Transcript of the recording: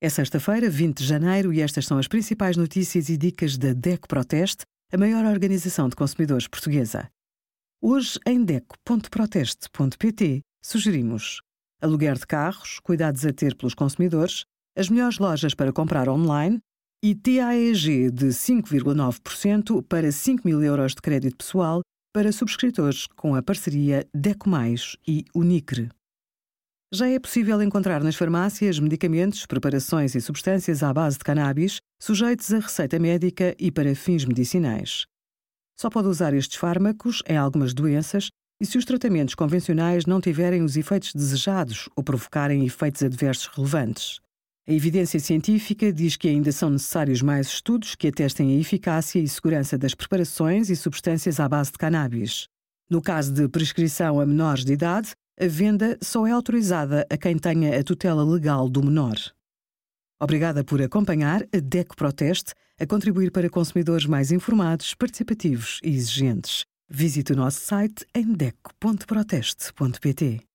É sexta-feira, 20 de janeiro, e estas são as principais notícias e dicas da DECO Proteste, a maior organização de consumidores portuguesa. Hoje, em DECO.proteste.pt, sugerimos aluguer de carros, cuidados a ter pelos consumidores, as melhores lojas para comprar online e TAEG de 5,9% para 5 mil euros de crédito pessoal para subscritores com a parceria DECO Mais e Unicre. Já é possível encontrar nas farmácias medicamentos, preparações e substâncias à base de cannabis sujeitos a receita médica e para fins medicinais. Só pode usar estes fármacos em algumas doenças e se os tratamentos convencionais não tiverem os efeitos desejados ou provocarem efeitos adversos relevantes. A evidência científica diz que ainda são necessários mais estudos que atestem a eficácia e segurança das preparações e substâncias à base de cannabis. No caso de prescrição a menores de idade, a venda só é autorizada a quem tenha a tutela legal do menor. Obrigada por acompanhar a DECO Proteste a contribuir para consumidores mais informados, participativos e exigentes. Visite o nosso site em deco.proteste.pt.